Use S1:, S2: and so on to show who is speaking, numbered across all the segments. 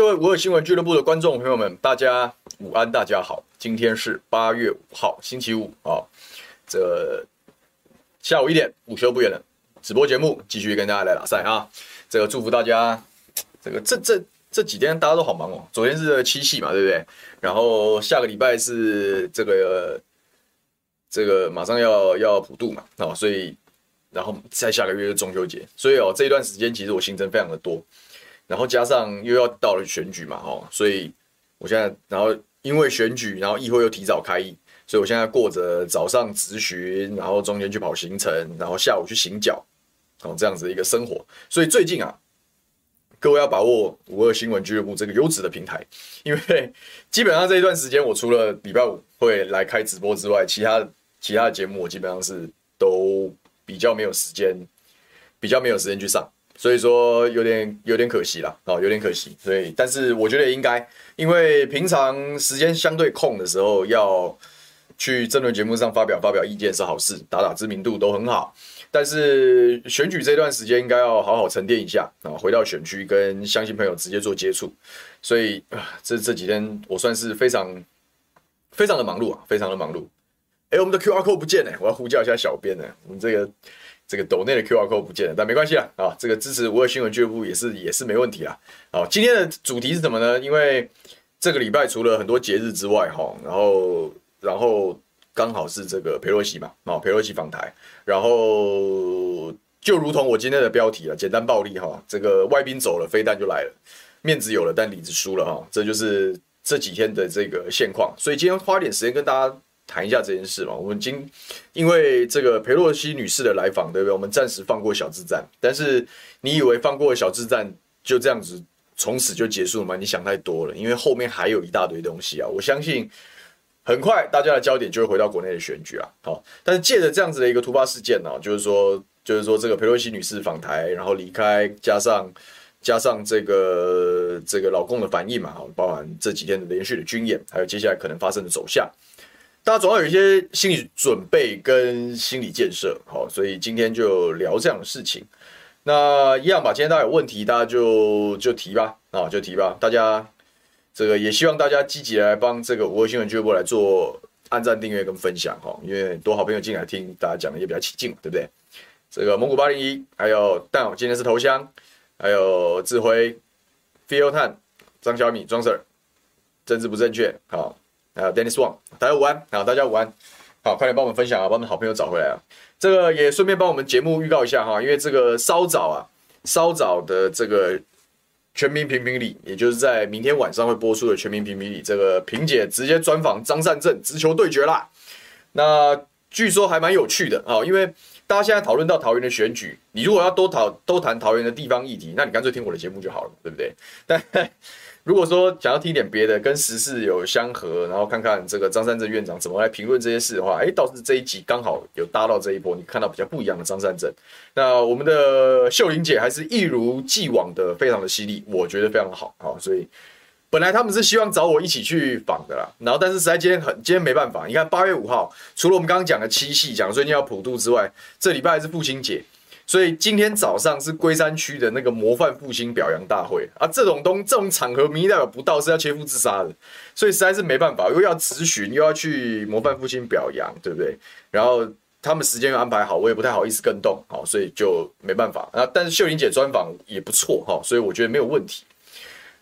S1: 各位五二新闻俱乐部的观众朋友们，大家午安，大家好。今天是八月五号，星期五啊。这下午一点，午休不远了，直播节目继续跟大家来打赛啊。这个祝福大家，这个这这这几天大家都好忙哦。昨天是七夕嘛，对不对？然后下个礼拜是这个这个马上要要普渡嘛，啊，所以然后再下个月是中秋节，所以哦这一段时间其实我行程非常的多。然后加上又要到了选举嘛，哦，所以我现在，然后因为选举，然后议会又提早开议，所以我现在过着早上质询，然后中间去跑行程，然后下午去行脚，哦，这样子的一个生活。所以最近啊，各位要把握五二新闻俱乐部这个优质的平台，因为 基本上这一段时间，我除了礼拜五会来开直播之外，其他其他的节目我基本上是都比较没有时间，比较没有时间去上。所以说有点有点可惜啦，哦，有点可惜。所以，但是我觉得也应该，因为平常时间相对空的时候，要去政论节目上发表发表意见是好事，打打知名度都很好。但是选举这段时间应该要好好沉淀一下啊，回到选区跟乡亲朋友直接做接触。所以啊，这这几天我算是非常非常的忙碌啊，非常的忙碌。哎，我们的 QR code 不见了，我要呼叫一下小编呢，我们这个。这个抖内的 QR code 不见了，但没关系啦，啊，这个支持五二新闻俱乐部也是也是没问题啦。好，今天的主题是什么呢？因为这个礼拜除了很多节日之外，哈，然后然后刚好是这个裴洛西嘛，啊，裴洛西访台，然后就如同我今天的标题啊，简单暴力哈，这个外宾走了，飞弹就来了，面子有了，但里子输了哈，这就是这几天的这个现况。所以今天花点时间跟大家。谈一下这件事嘛，我们今因为这个裴洛西女士的来访，对不对？我们暂时放过小智战，但是你以为放过小智战就这样子从此就结束了吗？你想太多了，因为后面还有一大堆东西啊！我相信很快大家的焦点就会回到国内的选举啊。好，但是借着这样子的一个突发事件呢，就是说，就是说这个裴洛西女士访台然后离开，加上加上这个这个老公的反应嘛，包含这几天的连续的军演，还有接下来可能发生的走向。大家总要有一些心理准备跟心理建设，好，所以今天就聊这样的事情。那一样吧，今天大家有问题，大家就就提吧，啊，就提吧。大家这个也希望大家积极来帮这个五二新闻俱乐部来做按赞、订阅跟分享，哈，因为多好朋友进来听，大家讲的也比较起劲，对不对？这个蒙古八零一，还有蛋，今天是头香，还有智辉、Feel 探、张小米、庄 Sir，政治不正确，好。啊，Dennis Wang，大家午安，啊，大家午安，好，快点帮我们分享啊，把我们好朋友找回来啊。这个也顺便帮我们节目预告一下哈，因为这个稍早啊，稍早的这个全民评评理，也就是在明天晚上会播出的全民评评理，这个萍姐直接专访张善政，直球对决啦。那据说还蛮有趣的啊，因为大家现在讨论到桃园的选举，你如果要多讨都谈桃园的地方议题，那你干脆听我的节目就好了，对不对？但如果说想要听点别的，跟时事有相合，然后看看这个张善政院长怎么来评论这些事的话，哎，倒是这一集刚好有搭到这一波，你看到比较不一样的张善政。那我们的秀玲姐还是一如既往的非常的犀利，我觉得非常好啊。所以本来他们是希望找我一起去访的啦，然后但是实在今天很今天没办法，你看八月五号，除了我们刚刚讲的七夕，讲最近要普渡之外，这礼拜还是父亲节。所以今天早上是龟山区的那个模范父亲表扬大会啊，这种东这种场合，民意代表不到是要切腹自杀的，所以实在是没办法，又要咨询，又要去模范父亲表扬，对不对？然后他们时间又安排好，我也不太好意思跟动，好，所以就没办法啊。但是秀玲姐专访也不错哈，所以我觉得没有问题。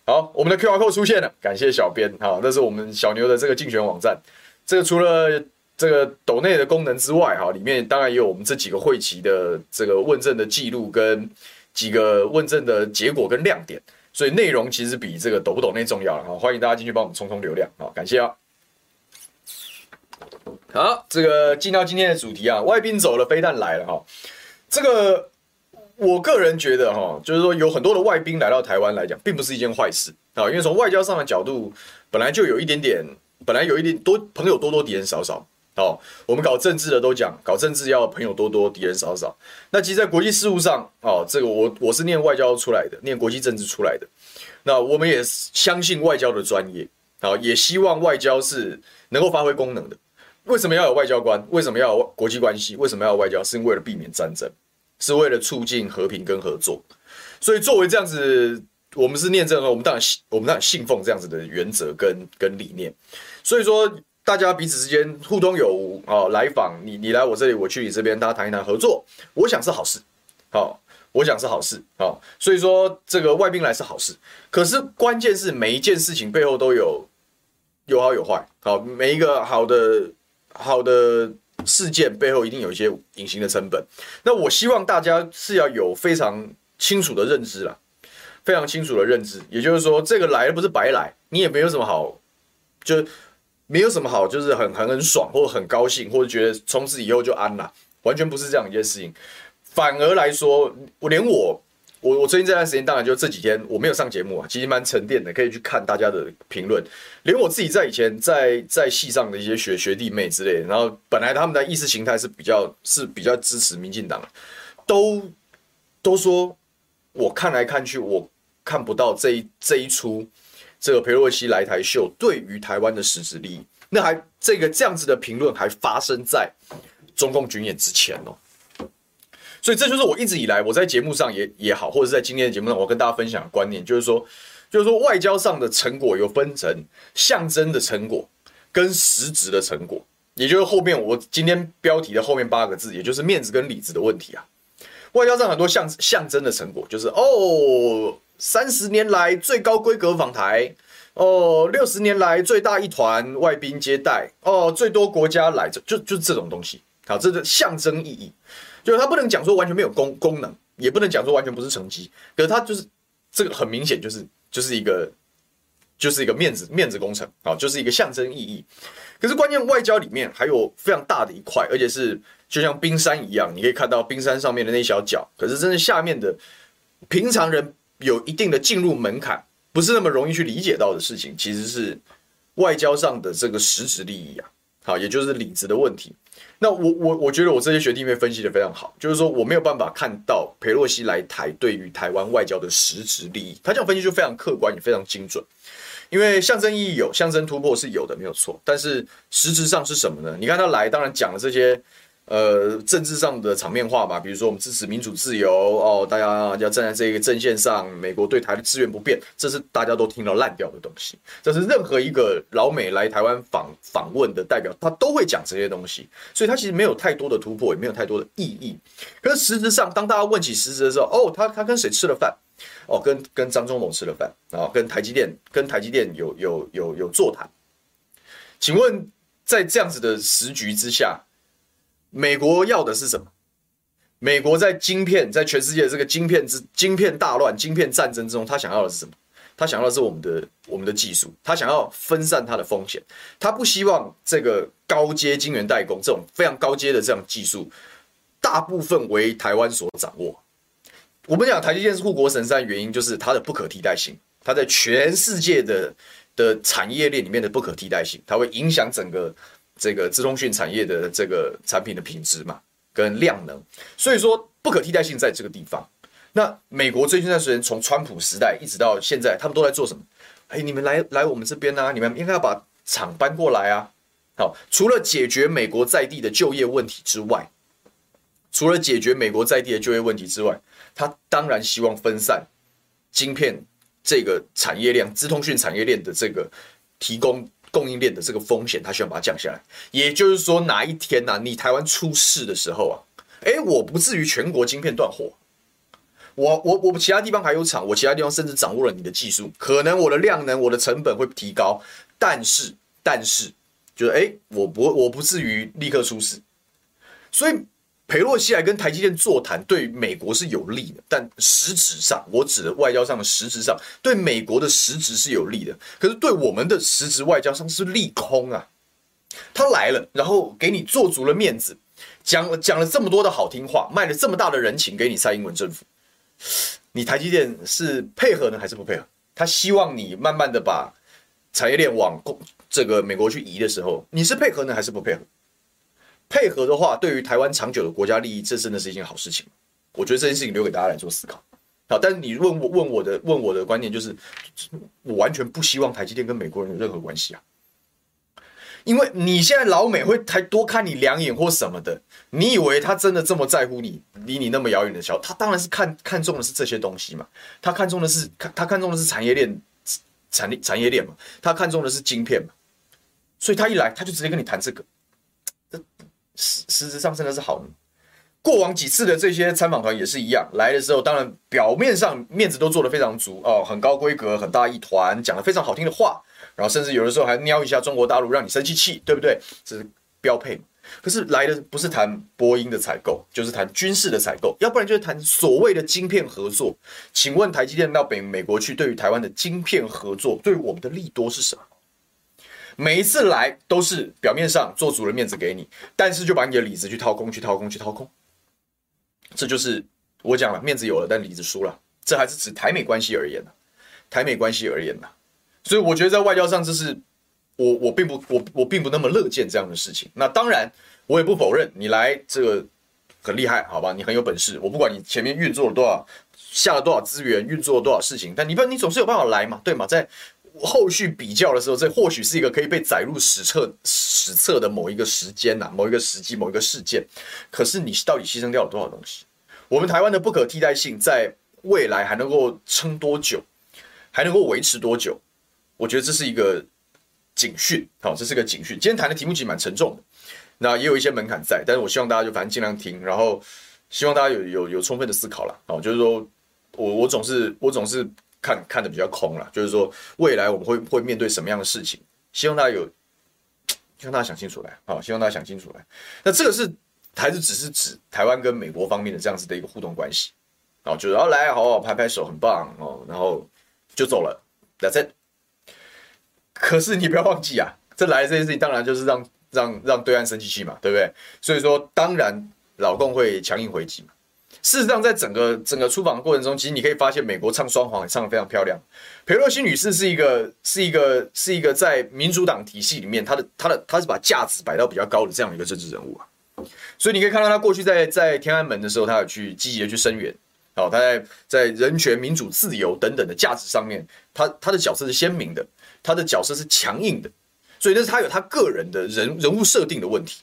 S1: 好，我们的 QR code 出现了，感谢小编哈，那是我们小牛的这个竞选网站，这个除了。这个抖内的功能之外，哈，里面当然也有我们这几个会期的这个问政的记录跟几个问政的结果跟亮点，所以内容其实比这个抖不抖内重要了哈。欢迎大家进去帮我们冲冲流量，好，感谢啊。好，这个进到今天的主题啊，外宾走了，飞弹来了哈。这个我个人觉得哈，就是说有很多的外宾来到台湾来讲，并不是一件坏事啊，因为从外交上的角度，本来就有一点点，本来有一点多朋友多多，敌人少少。哦，我们搞政治的都讲，搞政治要朋友多多，敌人少少。那其实，在国际事务上，哦，这个我我是念外交出来的，念国际政治出来的。那我们也相信外交的专业，啊，也希望外交是能够发挥功能的。为什么要有外交官？为什么要有国际关系？为什么要有外交？是为了避免战争，是为了促进和平跟合作。所以，作为这样子，我们是念这个，我们当然信，我们当然信奉这样子的原则跟跟理念。所以说。大家彼此之间互通有无啊，来访你，你来我这里，我去你这边，大家谈一谈合作，我想是好事，好，我想是好事，好，所以说这个外宾来是好事，可是关键是每一件事情背后都有有好有坏，好，每一个好的好的事件背后一定有一些隐形的成本，那我希望大家是要有非常清楚的认知啦，非常清楚的认知，也就是说这个来不是白来，你也没有什么好就。没有什么好，就是很很很爽，或者很高兴，或者觉得从此以后就安了，完全不是这样一件事情。反而来说，我连我，我我最近这段时间，当然就这几天我没有上节目啊，其实蛮沉淀的，可以去看大家的评论。连我自己在以前在在戏上的一些学学弟妹之类的，然后本来他们的意识形态是比较是比较支持民进党，都都说我看来看去，我看不到这一这一出。这个裴洛西来台秀对于台湾的实质利益，那还这个这样子的评论还发生在中共军演之前哦，所以这就是我一直以来我在节目上也也好，或者是在今天的节目上我跟大家分享的观念，就是说，就是说外交上的成果有分成象征的成果跟实质的成果，也就是后面我今天标题的后面八个字，也就是面子跟里子的问题啊。外交上很多象象征的成果，就是哦。三十年来最高规格访台，哦，六十年来最大一团外宾接待，哦，最多国家来，就就就这种东西，好，这个象征意义，就是它不能讲说完全没有功功能，也不能讲说完全不是成绩，可是它就是这个很明显就是就是一个就是一个面子面子工程，好，就是一个象征意义。可是关键外交里面还有非常大的一块，而且是就像冰山一样，你可以看到冰山上面的那小角，可是真的下面的平常人。有一定的进入门槛，不是那么容易去理解到的事情，其实是外交上的这个实质利益啊，好，也就是里子的问题。那我我我觉得我这些学弟妹分析的非常好，就是说我没有办法看到裴洛西来台对于台湾外交的实质利益，他这样分析就非常客观也非常精准，因为象征意义有，象征突破是有的，没有错，但是实质上是什么呢？你看他来，当然讲了这些。呃，政治上的场面化嘛，比如说我们支持民主自由哦，大家要站在这个阵线上，美国对台的支援不变，这是大家都听到烂掉的东西。这是任何一个老美来台湾访访问的代表，他都会讲这些东西，所以他其实没有太多的突破，也没有太多的意义。可是实质上，当大家问起实质的时候，哦，他他跟谁吃了饭？哦，跟跟张忠谋吃了饭啊，跟台积电跟台积电有有有有座谈。请问，在这样子的时局之下，美国要的是什么？美国在晶片，在全世界这个晶片之晶片大乱、晶片战争之中，他想要的是什么？他想要的是我们的我们的技术，他想要分散他的风险，他不希望这个高阶晶圆代工这种非常高阶的这样技术，大部分为台湾所掌握。我们讲台积电是护国神山，原因就是它的不可替代性，它在全世界的的产业链里面的不可替代性，它会影响整个。这个资通讯产业的这个产品的品质嘛，跟量能，所以说不可替代性在这个地方。那美国最近段时间，从川普时代一直到现在，他们都在做什么？哎，你们来来我们这边啊，你们应该要把厂搬过来啊。好，除了解决美国在地的就业问题之外，除了解决美国在地的就业问题之外，他当然希望分散晶片这个产业链、资通讯产业链的这个提供。供应链的这个风险，他需要把它降下来。也就是说，哪一天呐、啊，你台湾出事的时候啊，诶，我不至于全国晶片断货。我我我其他地方还有厂，我其他地方甚至掌握了你的技术，可能我的量能、我的成本会提高，但是但是，就是诶，我不我不至于立刻出事。所以裴洛西来跟台积电座谈，对美国是有利的，但实质上，我指的外交上的实质上，对美国的实质是有利的。可是对我们的实质外交上是利空啊！他来了，然后给你做足了面子，讲了讲了这么多的好听话，卖了这么大的人情给你蔡英文政府，你台积电是配合呢，还是不配合？他希望你慢慢的把产业链往这个美国去移的时候，你是配合呢，还是不配合？配合的话，对于台湾长久的国家利益，这真的是一件好事情。我觉得这件事情留给大家来做思考。好，但是你问我问我的问我的观念就是，我完全不希望台积电跟美国人有任何关系啊。因为你现在老美会还多看你两眼或什么的，你以为他真的这么在乎你？离你那么遥远的小，他当然是看看中的是这些东西嘛。他看中的是看他看中的是产业链产产业链嘛，他看中的是晶片嘛。所以他一来，他就直接跟你谈这个。实实质上真的是好的。过往几次的这些参访团也是一样，来的时候当然表面上面子都做得非常足哦，很高规格，很大一团，讲了非常好听的话，然后甚至有的时候还瞄一下中国大陆，让你生气气，对不对？这是标配。可是来的不是谈波音的采购，就是谈军事的采购，要不然就是谈所谓的晶片合作。请问台积电到北美国去，对于台湾的晶片合作，对于我们的利多是什么？每一次来都是表面上做足了面子给你，但是就把你的里子去掏空，去掏空，去掏空。这就是我讲了，面子有了，但里子输了。这还是指台美关系而言的，台美关系而言的。所以我觉得在外交上，这是我我并不我我并不那么乐见这样的事情。那当然，我也不否认你来这个很厉害，好吧？你很有本事。我不管你前面运作了多少，下了多少资源，运作了多少事情，但你不，你总是有办法来嘛，对吗？在后续比较的时候，这或许是一个可以被载入史册史册的某一个时间呐，某一个时机，某一个事件。可是你到底牺牲掉了多少东西？我们台湾的不可替代性，在未来还能够撑多久？还能够维持多久？我觉得这是一个警讯，好，这是个警讯。今天谈的题目其实蛮沉重的，那也有一些门槛在，但是我希望大家就反正尽量听，然后希望大家有有有充分的思考了，好，就是说我我总是我总是。看看的比较空了，就是说未来我们会会面对什么样的事情？希望大家有，希望大家想清楚来啊！希望大家想清楚来。那这个是还是只是指台湾跟美国方面的这样子的一个互动关系哦？就是要来好好拍拍手，很棒哦，然后就走了。That's it。可是你不要忘记啊，这来这件事情当然就是让让让对岸生气气嘛，对不对？所以说当然老共会强硬回击嘛。事实上，在整个整个出访的过程中，其实你可以发现，美国唱双簧也唱得非常漂亮。裴洛西女士是一个是一个是一个在民主党体系里面，她的她的她是把价值摆到比较高的这样一个政治人物啊。所以你可以看到，她过去在在天安门的时候，她有去积极的去声援，好，她在在人权、民主、自由等等的价值上面，她她的角色是鲜明的，她的角色是强硬的，所以那是她有她个人的人人物设定的问题。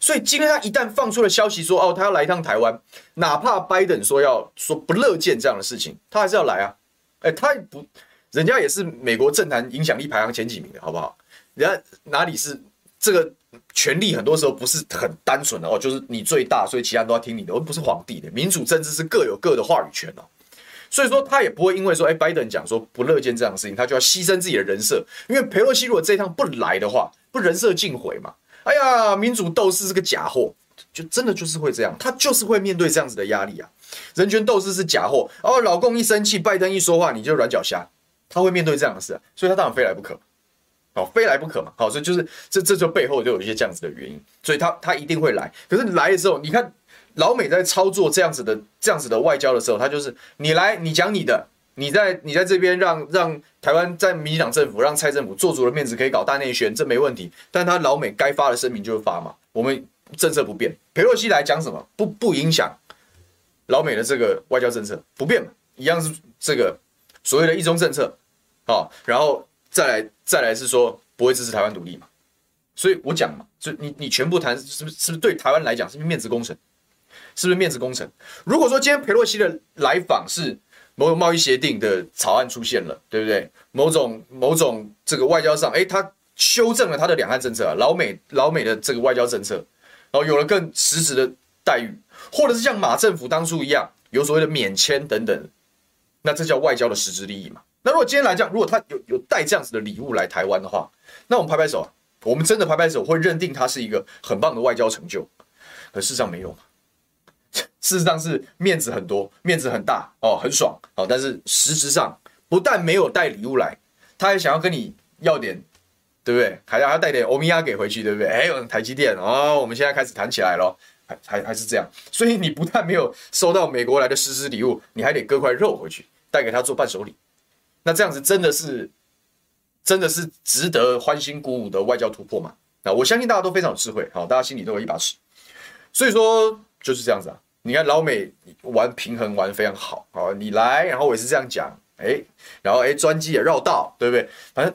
S1: 所以今天他一旦放出了消息说，哦，他要来一趟台湾，哪怕拜登说要说不乐见这样的事情，他还是要来啊。哎，他也不，人家也是美国政坛影响力排行前几名的，好不好？人家哪里是这个权力，很多时候不是很单纯的哦，就是你最大，所以其他人都要听你的，而不是皇帝的。民主政治是各有各的话语权哦。所以说他也不会因为说，哎，拜登讲说不乐见这样的事情，他就要牺牲自己的人设。因为裴洛西如果这一趟不来的话，不人设尽毁嘛。哎呀，民主斗士是个假货，就真的就是会这样，他就是会面对这样子的压力啊。人权斗士是假货，哦，老共一生气，拜登一说话，你就软脚虾，他会面对这样的事啊，所以他当然非来不可，好，非来不可嘛，好，所以就是这这就背后就有一些这样子的原因，所以他他一定会来。可是来的时候，你看老美在操作这样子的这样子的外交的时候，他就是你来，你讲你的。你在你在这边让让台湾在民进党政府让蔡政府做足了面子，可以搞大内宣，这没问题。但他老美该发的声明就会发嘛，我们政策不变。裴洛西来讲什么不不影响老美的这个外交政策不变嘛，一样是这个所谓的一中政策，好，然后再来再来是说不会支持台湾独立嘛。所以我讲嘛，就你你全部谈是不是是不是对台湾来讲是不是面子工程？是不是面子工程？如果说今天裴洛西的来访是。某种贸易协定的草案出现了，对不对？某种某种这个外交上，诶，他修正了他的两岸政策啊，老美老美的这个外交政策，然后有了更实质的待遇，或者是像马政府当初一样，有所谓的免签等等，那这叫外交的实质利益嘛？那如果今天来讲，如果他有有带这样子的礼物来台湾的话，那我们拍拍手啊，我们真的拍拍手，会认定他是一个很棒的外交成就，可事实上没有，事实上是面子很多，面子很大哦，很爽哦。但是实质上不但没有带礼物来，他还想要跟你要点，对不对？还要要带点欧米亚给回去，对不对？哎，台积电哦，我们现在开始谈起来了，还还还是这样。所以你不但没有收到美国来的实质礼物，你还得割块肉回去带给他做伴手礼。那这样子真的是真的是值得欢欣鼓舞的外交突破吗？那我相信大家都非常有智慧，好，大家心里都有一把尺。所以说就是这样子啊。你看老美玩平衡玩非常好，啊，你来，然后我也是这样讲，哎，然后哎，专机也绕道，对不对？反正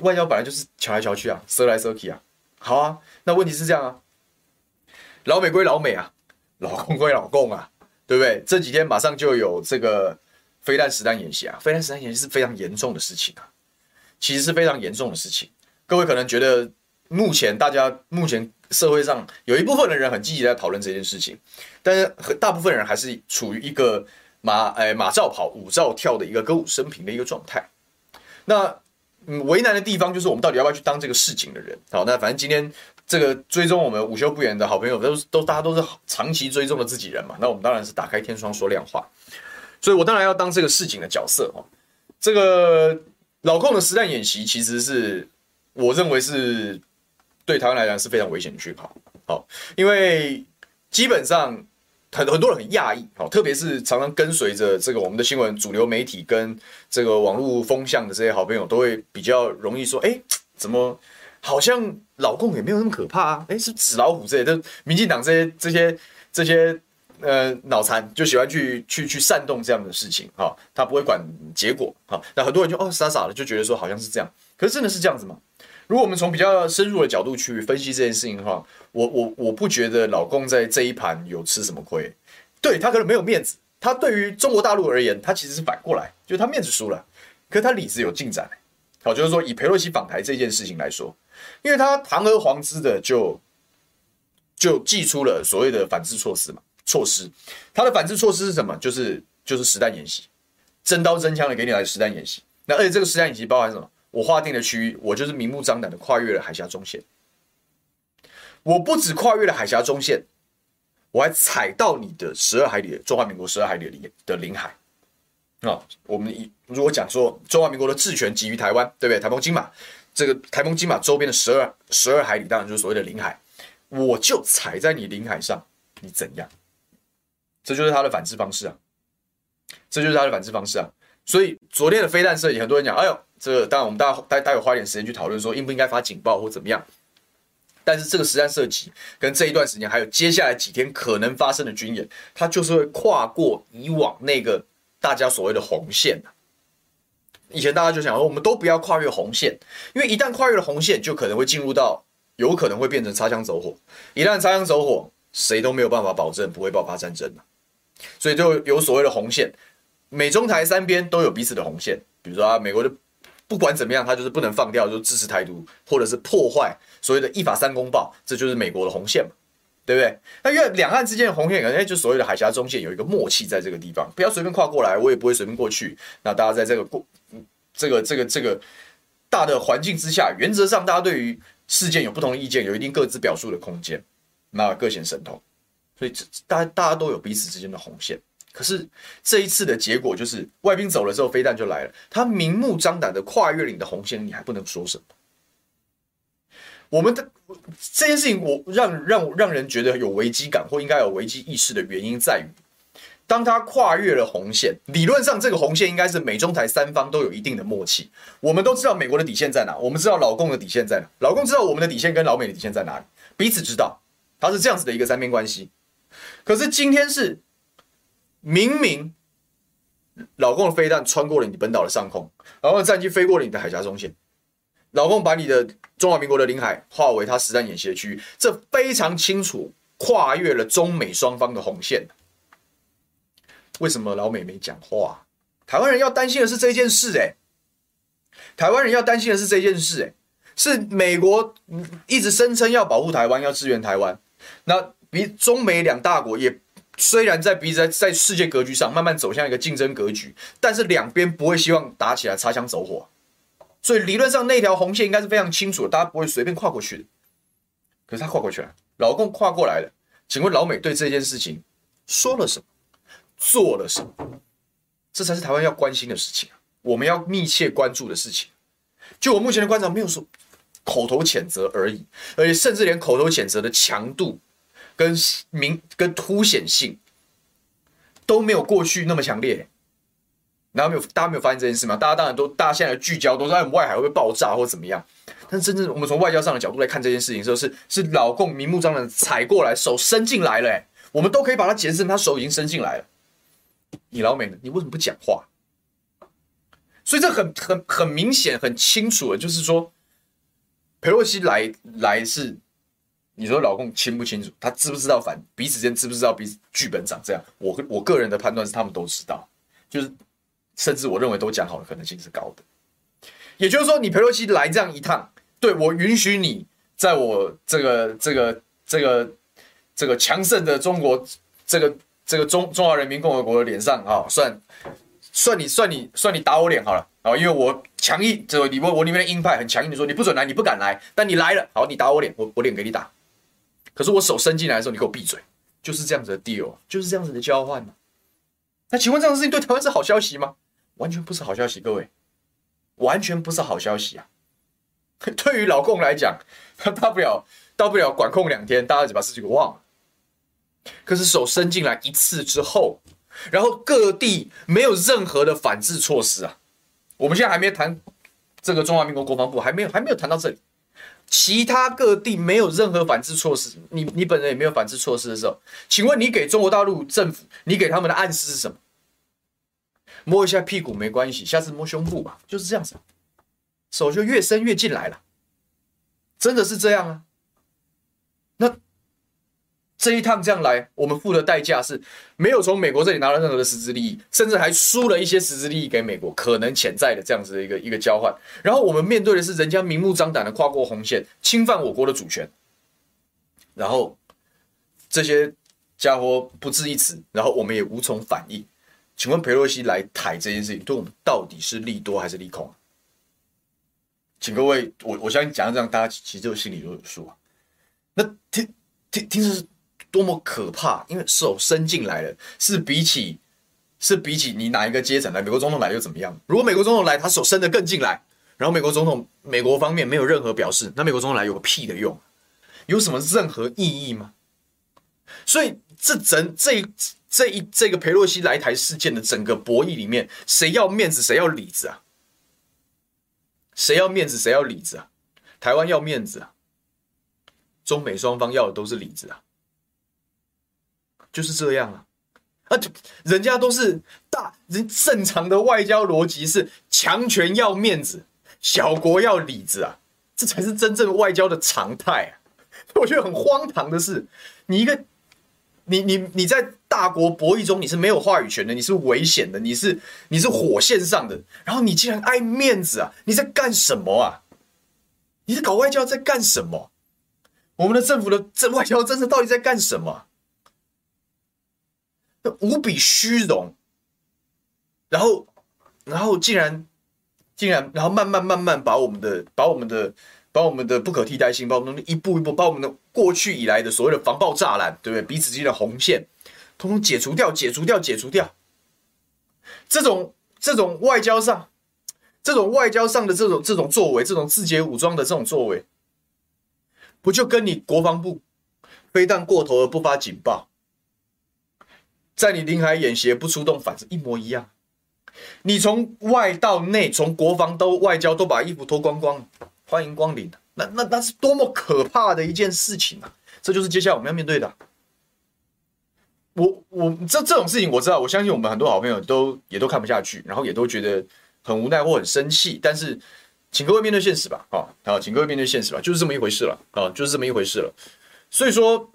S1: 外交本来就是瞧来瞧去啊，射来射去啊，好啊。那问题是这样啊，老美归老美啊，老共归老共啊，对不对？这几天马上就有这个飞弹实弹演习啊，飞弹实弹演习是非常严重的事情啊，其实是非常严重的事情。各位可能觉得目前大家目前。社会上有一部分的人很积极在讨论这件事情，但是大部分人还是处于一个马哎马照跑，舞照跳的一个歌舞升平的一个状态。那嗯为难的地方就是我们到底要不要去当这个市井的人？好，那反正今天这个追踪我们午休不远的好朋友都都大家都是长期追踪的自己人嘛，那我们当然是打开天窗说亮话，所以我当然要当这个市井的角色哦。这个老控的实弹演习其实是我认为是。对台湾来讲是非常危险的讯号，好，因为基本上很很多人很讶异，好，特别是常常跟随着这个我们的新闻主流媒体跟这个网络风向的这些好朋友，都会比较容易说，哎，怎么好像老共也没有那么可怕啊？哎，是纸老虎之类的，民进党这些这些这些呃脑残就喜欢去去去煽动这样的事情，哈，他不会管结果，哈，那很多人就哦傻傻的就觉得说好像是这样，可是真的是这样子吗？如果我们从比较深入的角度去分析这件事情的话，我我我不觉得老共在这一盘有吃什么亏，对，他可能没有面子，他对于中国大陆而言，他其实是反过来，就是他面子输了，可是他里子有进展，好，就是说以裴洛西访台这件事情来说，因为他堂而皇之的就就祭出了所谓的反制措施嘛，措施，他的反制措施是什么？就是就是实弹演习，真刀真枪的给你来实弹演习，那而且这个实弹演习包含什么？我划定的区域，我就是明目张胆的跨越了海峡中线。我不止跨越了海峡中线，我还踩到你的十二海里中华民国十二海里的领海。啊，我们如果讲说中华民国的治权基于台湾，对不对？台风金马这个台风金马周边的十二十二海里，当然就是所谓的领海。我就踩在你领海上，你怎样？这就是他的反制方式啊！这就是他的反制方式啊！所以昨天的飞弹射击，很多人讲，哎呦。这个当然，我们大家待待会花点时间去讨论说应不应该发警报或怎么样。但是这个实弹射击跟这一段时间还有接下来几天可能发生的军演，它就是会跨过以往那个大家所谓的红线。以前大家就想说，我们都不要跨越红线，因为一旦跨越了红线，就可能会进入到有可能会变成擦枪走火。一旦擦枪走火，谁都没有办法保证不会爆发战争。所以就有所谓的红线，美中台三边都有彼此的红线，比如说啊，美国的。不管怎么样，他就是不能放掉，就支持台独，或者是破坏所谓的一法三公报，这就是美国的红线嘛，对不对？那因为两岸之间的红线，哎，就所谓的海峡中线有一个默契，在这个地方，不要随便跨过来，我也不会随便过去。那大家在这个过，这个这个这个大的环境之下，原则上大家对于事件有不同的意见，有一定各自表述的空间，那各显神通，所以这大家大家都有彼此之间的红线。可是这一次的结果就是，外宾走了之后，飞弹就来了。他明目张胆的跨越了你的红线，你还不能说什么？我们的这件事情，我让让让人觉得有危机感或应该有危机意识的原因在于，当他跨越了红线，理论上这个红线应该是美中台三方都有一定的默契。我们都知道美国的底线在哪，我们知道老共的底线在哪，老共知道我们的底线跟老美的底线在哪里，彼此知道，它是这样子的一个三边关系。可是今天是。明明老共的飞弹穿过了你本岛的上空，然后战机飞过了你的海峡中线，老共把你的中华民国的领海划为他实战演习的区域，这非常清楚跨越了中美双方的红线。为什么老美没讲话？台湾人要担心的是这件事，哎，台湾人要担心的是这件事，哎，是美国一直声称要保护台湾，要支援台湾，那比中美两大国也。虽然在彼此在在世界格局上慢慢走向一个竞争格局，但是两边不会希望打起来擦枪走火，所以理论上那条红线应该是非常清楚的，大家不会随便跨过去的。可是他跨过去了，老共跨过来了，请问老美对这件事情说了什么，做了什么，这才是台湾要关心的事情，我们要密切关注的事情。就我目前的观察，没有说口头谴责而已，而且甚至连口头谴责的强度跟明跟凸显性都没有过去那么强烈。然后没有，大家没有发现这件事吗？大家当然都，大家现在聚焦都在外海会爆炸或怎么样。但真正我们从外交上的角度来看这件事情的时候，是是老共明目张胆踩过来，手伸进来了，我们都可以把它解释成他手已经伸进来了。你老美呢？你为什么不讲话？所以这很很很明显、很清楚的，就是说，裴洛西来来是，你说老共清不清楚？他知不知道反彼此间知不知道彼此剧本长这样？我我个人的判断是他们都知道，就是。甚至我认为都讲好的可能性是高的，也就是说，你裴洛西来这样一趟，对，我允许你在我这个这个这个这个强盛的中国这个这个中中华人民共和国的脸上啊，算算你算你算你打我脸好了啊，因为我强硬，这个里面我里面的鹰派很强硬的说你不准来，你不敢来，但你来了，好，你打我脸，我我脸给你打，可是我手伸进来的时候，你给我闭嘴，就是这样子的 deal，就是这样子的交换嘛。那请问这样的事情对台湾是好消息吗？完全不是好消息，各位，完全不是好消息啊！对于老共来讲，大不了大不了管控两天，大家就把事情给忘了。可是手伸进来一次之后，然后各地没有任何的反制措施啊！我们现在还没谈这个中华民国国防部，还没有还没有谈到这里。其他各地没有任何反制措施，你你本人也没有反制措施的时候，请问你给中国大陆政府，你给他们的暗示是什么？摸一下屁股没关系，下次摸胸部吧，就是这样子，手就越伸越进来了，真的是这样啊。这一趟这样来，我们付的代价是没有从美国这里拿到任何的实质利益，甚至还输了一些实质利益给美国，可能潜在的这样子的一个一个交换。然后我们面对的是人家明目张胆的跨过红线，侵犯我国的主权，然后这些家伙不置一词，然后我们也无从反应。请问裴洛西来台这件事情，对我们到底是利多还是利空啊？请各位，我我相信讲到这样，大家其实就心里都有数啊。那听听听是多么可怕，因为手伸进来了，是比起是比起你哪一个阶层来，美国总统来又怎么样？如果美国总统来，他手伸得更进来，然后美国总统美国方面没有任何表示，那美国总统来有个屁的用？有什么任何意义吗？所以这整这。这一这个佩洛西来台事件的整个博弈里面，谁要面子，谁要里子啊？谁要面子，谁要里子啊？台湾要面子啊，中美双方要的都是里子啊，就是这样啊。啊，人家都是大人正常的外交逻辑是强权要面子，小国要里子啊，这才是真正外交的常态啊。我觉得很荒唐的是，你一个。你你你在大国博弈中，你是没有话语权的，你是危险的，你是你是火线上的，然后你竟然爱面子啊！你在干什么啊？你在搞外交在干什么？我们的政府的这外交政策到底在干什么？无比虚荣，然后然后竟然竟然然后慢慢慢慢把我们的把我们的。把我们的不可替代性，把我们一步一步把我们的过去以来的所谓的防爆栅栏，对不对？彼此之间的红线，统统解除掉，解除掉，解除掉。这种这种外交上，这种外交上的这种这种作为，这种自解武装的这种作为，不就跟你国防部飞弹过头而不发警报，在你领海演习不出动反正一模一样？你从外到内，从国防到外交都把衣服脱光光。欢迎光临，那那那是多么可怕的一件事情啊！这就是接下来我们要面对的。我我这这种事情我知道，我相信我们很多好朋友都也都看不下去，然后也都觉得很无奈或很生气。但是，请各位面对现实吧，啊，好，请各位面对现实吧，就是这么一回事了，啊，就是这么一回事了。所以说，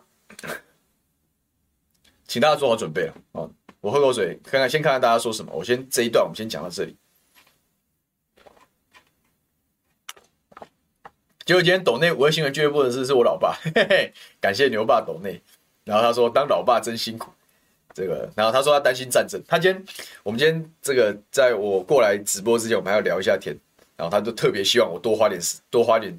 S1: 请大家做好准备了，啊，我喝口水，看看先看看大家说什么。我先这一段，我们先讲到这里。结果今天抖内五二新闻俱乐部的是是我老爸，嘿嘿，感谢牛爸抖内。然后他说当老爸真辛苦，这个，然后他说他担心战争。他今天我们今天这个在我过来直播之前，我们还要聊一下天。然后他就特别希望我多花点时，多花点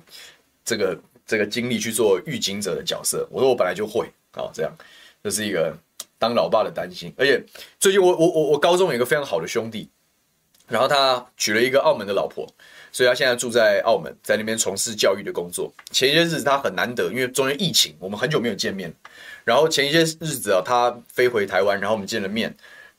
S1: 这个这个精力去做预警者的角色。我说我本来就会啊，这样这是一个当老爸的担心。而且最近我我我我高中有一个非常好的兄弟，然后他娶了一个澳门的老婆，所以他现在住在澳门，在那边从事教育的工作。前一些日子他很难得，因为中间疫情，我们很久没有见面。然后前一些日子啊，他飞回台湾，然后我们见了面。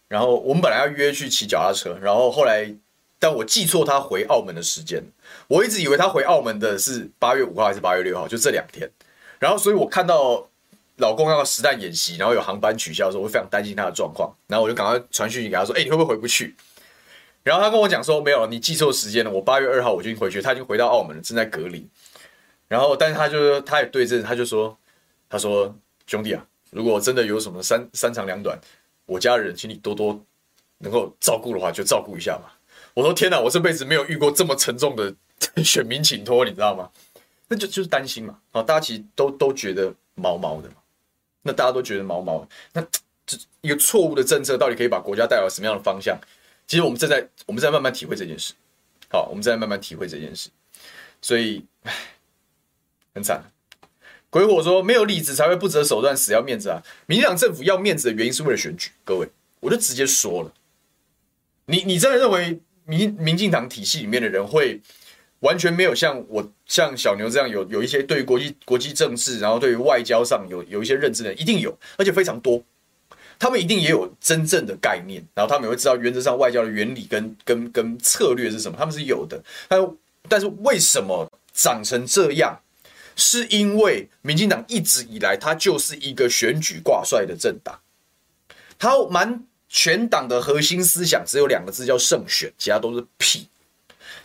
S1: 然后我们本来要约去骑脚踏车，然后后来，但我记错他回澳门的时间，我一直以为他回澳门的是八月五号还是八月六号，就这两天。然后所以我看到老公要实弹演习，然后有航班取消的时候，我非常担心他的状况。然后我就赶快传讯息给他说：“哎，你会不会回不去？”然后他跟我讲说：“没有，你记错时间了，我八月二号我就回去，他已经回到澳门了，正在隔离。”然后，但是他就他也对症，他就说：“他说兄弟啊，如果真的有什么三三长两短。”我家人，请你多多能够照顾的话，就照顾一下嘛。我说天哪，我这辈子没有遇过这么沉重的 选民请托，你知道吗？那就就是担心嘛。啊，大家其实都都觉得毛毛的。那大家都觉得毛毛，那 这一个错误的政策到底可以把国家带到什么样的方向？其实我们正在我们在慢慢体会这件事。好，我们正在慢慢体会这件事。所以，唉，很惨。鬼火说：“没有例子才会不择手段，死要面子啊！民进党政府要面子的原因是为了选举。各位，我就直接说了，你你真的认为民民进党体系里面的人会完全没有像我像小牛这样有有一些对于国际国际政治，然后对于外交上有有一些认知的，一定有，而且非常多。他们一定也有真正的概念，然后他们也会知道原则上外交的原理跟跟跟策略是什么，他们是有的。但但是为什么长成这样？”是因为民进党一直以来，它就是一个选举挂帅的政党，它满全党的核心思想只有两个字，叫胜选，其他都是屁。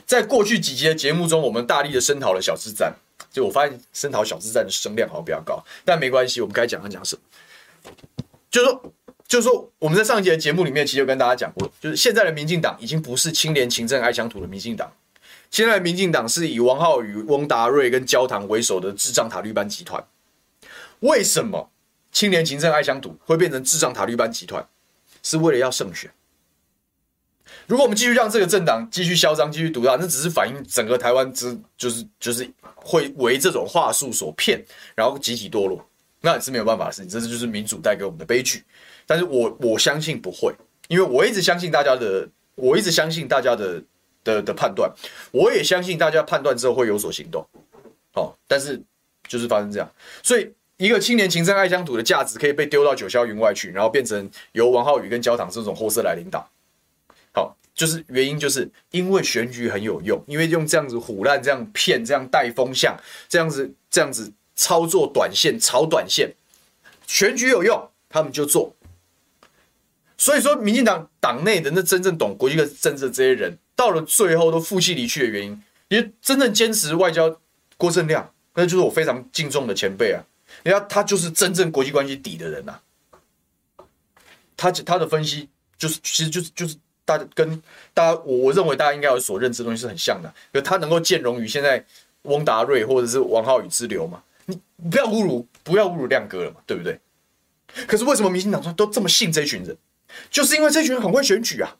S1: 在过去几集的节目中，我们大力的声讨了小智战，就我发现声讨小智战的声量好像比较高，但没关系，我们该讲的讲什么？就是说，就是说，我们在上一集的节目里面，其实就跟大家讲过，就是现在的民进党已经不是清廉、勤政、爱乡土的民进党。现在的民进党是以王浩宇、翁达瑞跟焦糖为首的智障塔绿班集团。为什么清廉勤政爱乡土会变成智障塔绿班集团？是为了要胜选。如果我们继续让这个政党继续嚣张、继续独大，那只是反映整个台湾之就是就是会为这种话术所骗，然后集体堕落，那也是没有办法的事情。这就是民主带给我们的悲剧。但是我我相信不会，因为我一直相信大家的，我一直相信大家的。的的判断，我也相信大家判断之后会有所行动，哦，但是就是发生这样，所以一个青年情深爱乡土的价值可以被丢到九霄云外去，然后变成由王浩宇跟焦糖这种货色来领导，就是原因就是因为选举很有用，因为用这样子唬烂、这样骗、这样带风向、这样子这样子操作短线、炒短线，选举有用，他们就做。所以说，民进党党内的那真正懂国际的政治的这些人，到了最后都负气离去的原因，因为真正坚持外交郭正亮，那就是我非常敬重的前辈啊。人家他就是真正国际关系底的人呐、啊。他他的分析就是，其实就是就是大跟大家，我我认为大家应该有所认知的东西是很像的。可他能够兼容于现在翁达瑞或者是王浩宇之流嘛？你不要侮辱，不要侮辱亮哥了嘛，对不对？可是为什么民进党说都这么信这群人？就是因为这群人很会选举啊，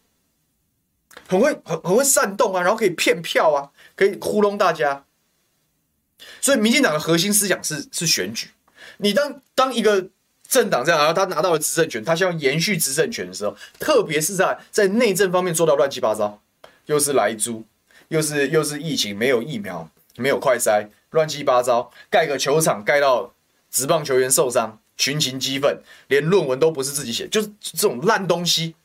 S1: 很会很很会煽动啊，然后可以骗票啊，可以糊弄大家。所以民进党的核心思想是是选举。你当当一个政党这样，然后他拿到了执政权，他想要延续执政权的时候，特别是在在内政方面做到乱七八糟，又是莱猪，又是又是疫情，没有疫苗，没有快筛，乱七八糟，盖个球场盖到职棒球员受伤。群情激愤，连论文都不是自己写，就是这种烂东西。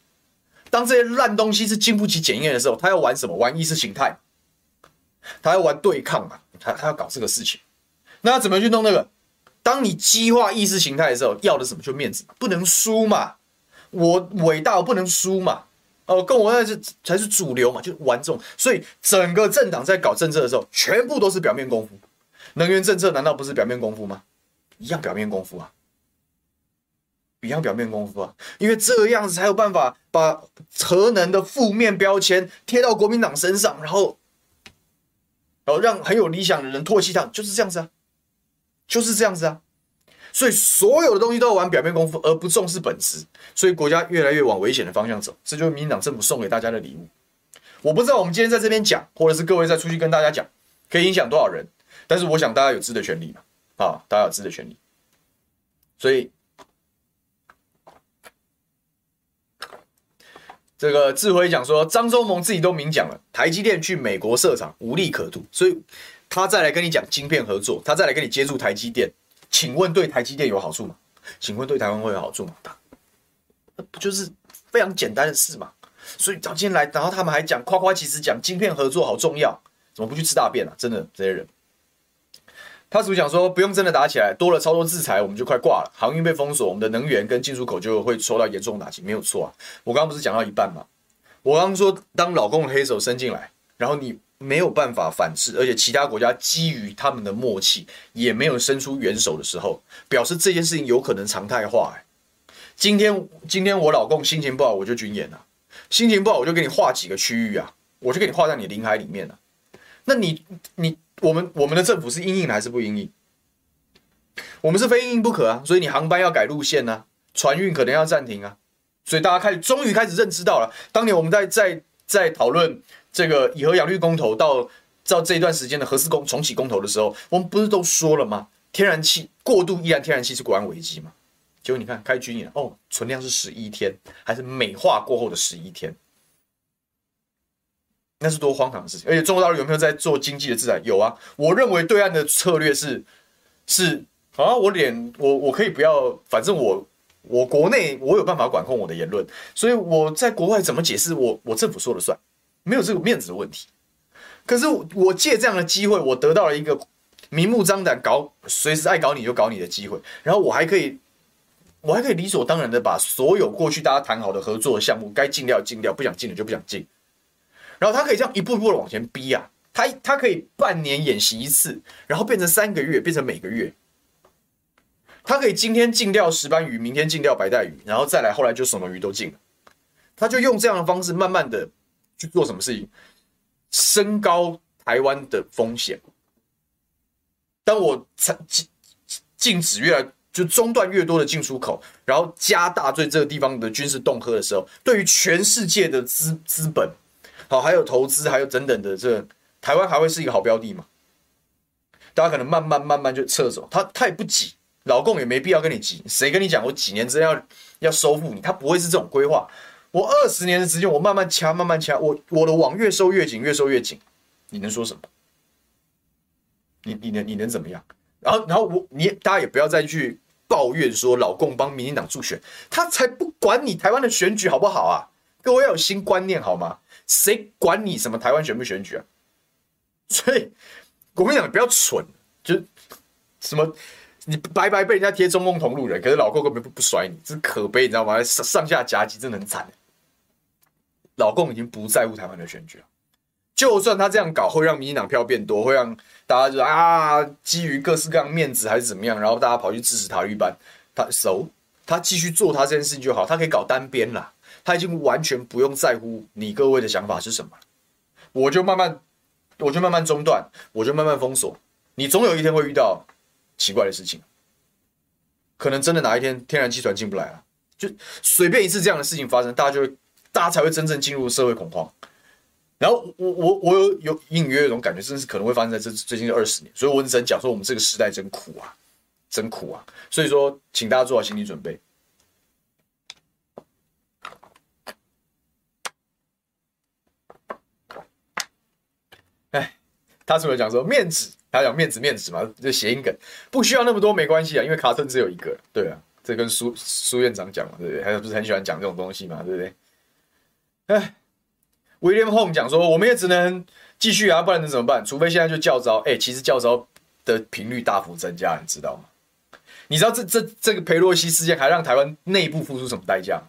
S1: 当这些烂东西是经不起检验的时候，他要玩什么？玩意识形态，他要玩对抗嘛？他他要搞这个事情。那他怎么去弄那个？当你激化意识形态的时候，要的什么？就面子，不能输嘛。我伟大，我不能输嘛。哦，跟我那是才是主流嘛，就玩这种。所以整个政党在搞政策的时候，全部都是表面功夫。能源政策难道不是表面功夫吗？一样表面功夫啊。一样表面功夫啊，因为这样子才有办法把核能的负面标签贴到国民党身上，然后，然后让很有理想的人唾弃他，就是这样子啊，就是这样子啊。所以所有的东西都要玩表面功夫，而不重视本质，所以国家越来越往危险的方向走。这就是民进党政府送给大家的礼物。我不知道我们今天在这边讲，或者是各位再出去跟大家讲，可以影响多少人，但是我想大家有知的权利嘛，啊，大家有知的权利，所以。这个智慧讲说，张忠谋自己都明讲了，台积电去美国设厂无利可图，所以他再来跟你讲晶片合作，他再来跟你接触台积电，请问对台积电有好处吗？请问对台湾会有好处吗？那不就是非常简单的事嘛？所以早今天来，然后他们还讲夸夸其词讲晶片合作好重要，怎么不去吃大便啊？真的这些人。他是不是讲说不用真的打起来，多了超多制裁，我们就快挂了。航运被封锁，我们的能源跟进出口就会受到严重打击，没有错啊。我刚刚不是讲到一半吗？我刚刚说，当老共的黑手伸进来，然后你没有办法反制，而且其他国家基于他们的默契，也没有伸出援手的时候，表示这件事情有可能常态化。今天今天我老公心情不好，我就军演了；心情不好，我就给你划几个区域啊，我就给你划在你领海里面了。那你你。我们我们的政府是因应还是不因应？我们是非因应不可啊，所以你航班要改路线啊，船运可能要暂停啊，所以大家开始终于开始认知到了，当年我们在在在讨论这个以核养绿公投到到这一段时间的核四公重启公投的时候，我们不是都说了吗？天然气过度依赖天然气是国安危机嘛？结果你看开军演哦，存量是十一天，还是美化过后的十一天。那是多荒唐的事情，而且中国大陆有没有在做经济的制裁？有啊，我认为对岸的策略是是啊，我脸我我可以不要，反正我我国内我有办法管控我的言论，所以我在国外怎么解释，我我政府说了算，没有这个面子的问题。可是我借这样的机会，我得到了一个明目张胆搞，随时爱搞你就搞你的机会，然后我还可以我还可以理所当然的把所有过去大家谈好的合作的项目该禁掉禁掉，不想进的就不想进。然后他可以这样一步一步的往前逼啊，他他可以半年演习一次，然后变成三个月，变成每个月。他可以今天禁掉石斑鱼，明天禁掉白带鱼，然后再来，后来就什么鱼都禁了。他就用这样的方式，慢慢的去做什么事情，升高台湾的风险。当我禁禁止越来就中断越多的进出口，然后加大对这个地方的军事恫吓的时候，对于全世界的资资本。好，还有投资，还有等等的，这台湾还会是一个好标的吗？大家可能慢慢慢慢就撤走，他他也不急，老共也没必要跟你急。谁跟你讲我几年之内要要收复你？他不会是这种规划。我二十年的时间，我慢慢掐，慢慢掐，我我的网越收越紧，越收越紧。你能说什么？你你能你能怎么样？然后然后我你大家也不要再去抱怨说老共帮民进党助选，他才不管你台湾的选举好不好啊？各位要有新观念好吗？谁管你什么台湾选不选举啊？所以国民党不要蠢，就什么你白白被人家贴中共同路人，可是老共根本不不甩你，这可悲，你知道吗？上上下夹击真的很惨。老共已经不在乎台湾的选举了，就算他这样搞会让民进党票变多，会让大家就啊基于各式各样面子还是怎么样，然后大家跑去支持塔绿班，他熟，他继续做他这件事情就好，他可以搞单边啦。他已经完全不用在乎你各位的想法是什么，我就慢慢，我就慢慢中断，我就慢慢封锁。你总有一天会遇到奇怪的事情，可能真的哪一天天然气船进不来了，就随便一次这样的事情发生，大家就会，大家才会真正进入社会恐慌。然后我我我有有隐约有种感觉，真的是可能会发生在这最近的二十年，所以我只能讲说我们这个时代真苦啊，真苦啊。所以说，请大家做好心理准备。他除了讲说面子，他讲面子面子嘛，就谐音梗，不需要那么多没关系啊，因为卡顿只有一个，对啊，这跟苏苏院长讲嘛，对不对？他不是很喜欢讲这种东西嘛，对不对？哎，William Hong 讲说，我们也只能继续啊，不然能怎么办？除非现在就教招，哎，其实教招的频率大幅增加，你知道吗？你知道这这这个裴洛西事件还让台湾内部付出什么代价？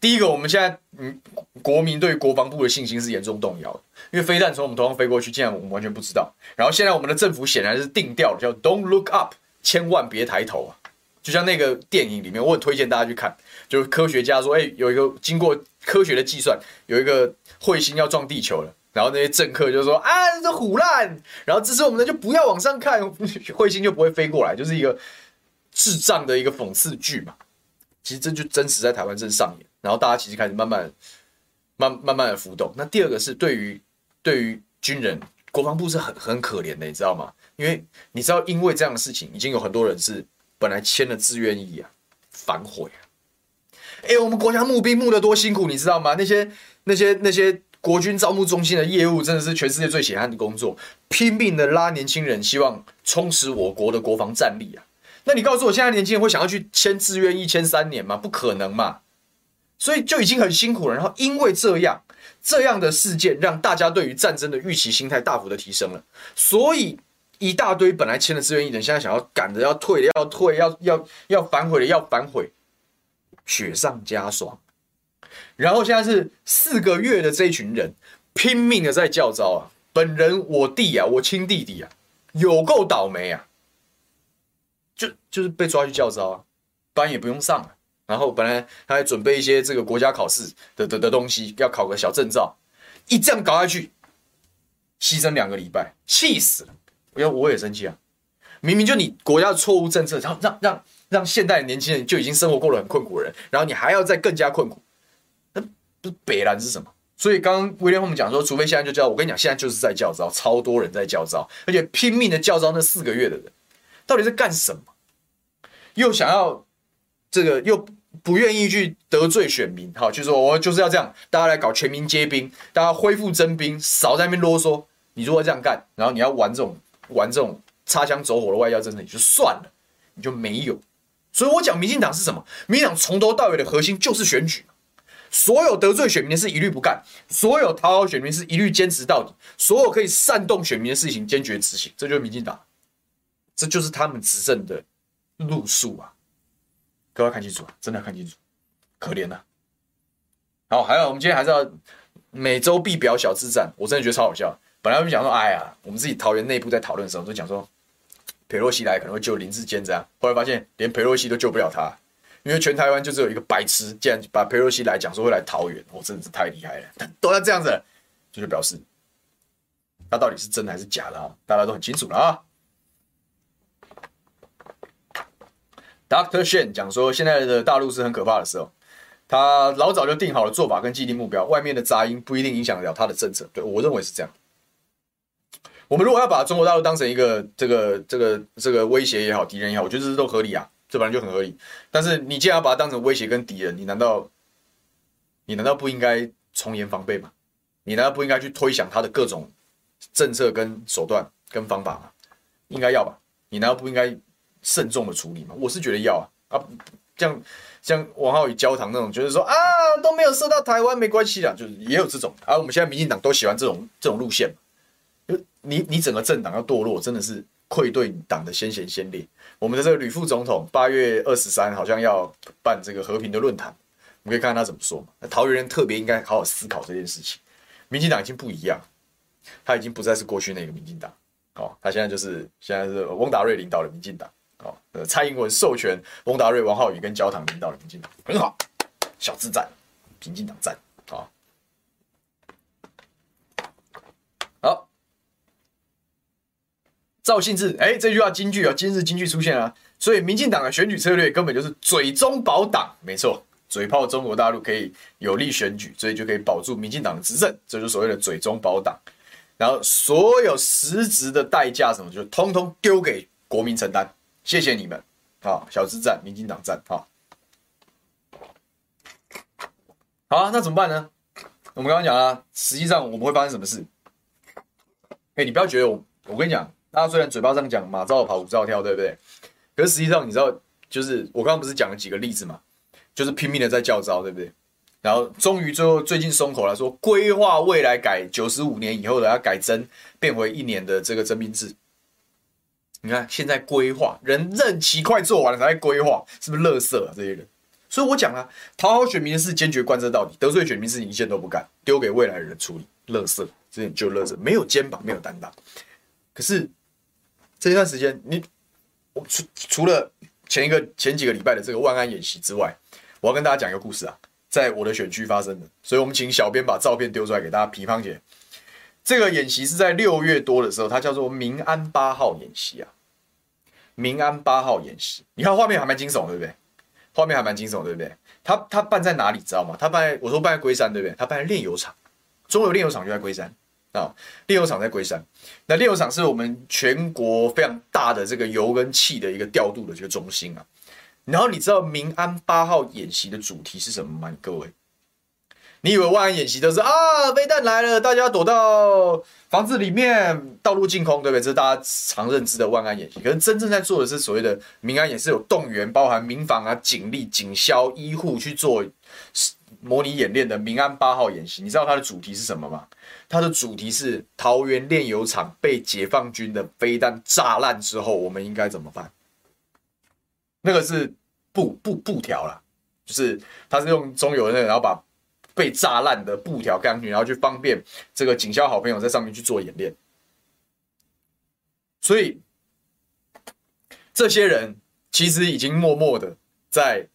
S1: 第一个，我们现在嗯，国民对国防部的信心是严重动摇的，因为飞弹从我们头上飞过去，竟然我们完全不知道。然后现在我们的政府显然是定调叫 “Don't look up”，千万别抬头啊！就像那个电影里面，我很推荐大家去看，就是科学家说，哎，有一个经过科学的计算，有一个彗星要撞地球了，然后那些政客就说啊，这唬烂，然后支持我们的就不要往上看，彗星就不会飞过来，就是一个智障的一个讽刺剧嘛。其实这就真实在台湾正上演。然后大家其实开始慢慢、慢、慢慢的浮动。那第二个是对于对于军人，国防部是很很可怜的，你知道吗？因为你知道，因为这样的事情，已经有很多人是本来签了志愿役啊，反悔啊。哎、我们国家募兵募得多辛苦，你知道吗？那些那些那些国军招募中心的业务，真的是全世界最血汗的工作，拼命的拉年轻人，希望充实我国的国防战力啊。那你告诉我，现在年轻人会想要去签志愿役签三年吗？不可能嘛！所以就已经很辛苦了。然后因为这样这样的事件，让大家对于战争的预期心态大幅的提升了。所以一大堆本来签了志愿役的，现在想要赶着要退的要退，要要要反悔的要反悔，雪上加霜。然后现在是四个月的这一群人拼命的在叫招啊！本人我弟啊，我亲弟弟啊，有够倒霉啊！就就是被抓去叫招啊，班也不用上了。然后本来他还准备一些这个国家考试的的的东西，要考个小证照，一这样搞下去，牺牲两个礼拜，气死了！我要我也生气啊！明明就你国家错误政策，然后让让让现代的年轻人就已经生活过得很困苦的人，然后你还要再更加困苦，那不是北兰是什么？所以刚刚威廉我们讲说，除非现在就教，我跟你讲，现在就是在叫招，超多人在叫招，而且拼命的叫招那四个月的人。到底在干什么？又想要这个，又不愿意去得罪选民，好，就是说我就是要这样，大家来搞全民皆兵，大家恢复征兵，少在那边啰嗦。你如果这样干，然后你要玩这种玩这种擦枪走火的外交政策，你就算了，你就没有。所以我讲民进党是什么？民进党从头到尾的核心就是选举，所有得罪选民的事一律不干，所有讨好选民的事一律坚持到底，所有可以煽动选民的事情坚决执行，这就是民进党。这就是他们执政的路数啊！各位看清楚，真的要看清楚，可怜呐、好，还有我们今天还是要每周必表小智战，我真的觉得超好笑。本来我们讲说，哎呀，我们自己桃园内部在讨论的时候，就讲说裴洛西来可能会救林志坚这样，后来发现连裴洛西都救不了他，因为全台湾就只有一个白痴，竟然把裴洛西来讲说会来桃园，我真的是太厉害了！都要这样子，就是表示他到底是真的还是假的啊？大家都很清楚了啊 Doctor Shen 讲说，现在的大陆是很可怕的时候，他老早就定好了做法跟既定目标，外面的杂音不一定影响得了他的政策。对，我认为是这样。我们如果要把中国大陆当成一个这个这个这个威胁也好，敌人也好，我觉得这都合理啊，这本来就很合理。但是你既然要把它当成威胁跟敌人，你难道你难道不应该从严防备吗？你难道不应该去推想他的各种政策跟手段跟方法吗？应该要吧？你难道不应该？慎重的处理吗，我是觉得要啊啊，像像王浩宇焦糖那种，就是说啊都没有射到台湾没关系啦，就是也有这种。啊、我们现在民进党都喜欢这种这种路线，就你你整个政党要堕落，真的是愧对党的先贤先烈。我们的这个吕副总统八月二十三好像要办这个和平的论坛，我们可以看看他怎么说嘛。那桃园人特别应该好好思考这件事情。民进党已经不一样，他已经不再是过去那个民进党，哦，他现在就是现在是翁达瑞领导的民进党。好，呃，蔡英文授权翁达瑞、王浩宇跟焦糖领导的民进党很好，小智战，民进党战，好，好，赵信志，哎，这句话金句啊，今日金句出现啊，所以民进党的选举策略根本就是嘴中保党，没错，嘴炮中国大陆可以有利选举，所以就可以保住民进党的执政，这就是所谓的嘴中保党，然后所有实质的代价什么，就通通丢给国民承担。谢谢你们，好，小智战，民进党战，好，好啊，那怎么办呢？我们刚刚讲啊，实际上我们会发生什么事？哎，你不要觉得我，我跟你讲，大家虽然嘴巴上讲马照跑，舞照跳，对不对？可是实际上你知道，就是我刚刚不是讲了几个例子嘛，就是拼命的在叫招，对不对？然后终于最后最近松口了，说规划未来改九十五年以后的要改征，变回一年的这个征兵制。你看，现在规划人任期快做完了，才规划，是不是垃圾啊？这些人，所以我讲啊，讨好选民的事坚决贯彻到底，得罪选民的事一件都不干，丢给未来的人处理，垃圾，这点就垃圾，没有肩膀，没有担当。可是这一段时间，你我除除了前一个前几个礼拜的这个万安演习之外，我要跟大家讲一个故事啊，在我的选区发生的，所以我们请小编把照片丢出来给大家，皮胖姐。这个演习是在六月多的时候，它叫做“民安八号演习”啊，“民安八号演习”，你看画面还蛮惊悚，对不对？画面还蛮惊悚，对不对？它它办在哪里，知道吗？它办在我说办在龟山，对不对？它办在炼油厂，中油炼油厂就在龟山啊，炼油厂在龟山。那炼油厂是我们全国非常大的这个油跟气的一个调度的这个中心啊。然后你知道民安八号演习的主题是什么吗？各位，你以为万安演习都是啊，飞弹来了，大家躲到房子里面，道路净空，对不对？这是大家常认知的万安演习。可是真正在做的是所谓的民安，也是有动员，包含民防啊、警力、警消、医护去做模拟演练的民安八号演习。你知道它的主题是什么吗？它的主题是桃园炼油厂被解放军的飞弹炸烂之后，我们应该怎么办？那个是布布布条啦，就是他是用中油的那个，然后把被炸烂的布条盖上去，然后去方便这个警校好朋友在上面去做演练。所以这些人其实已经默默的在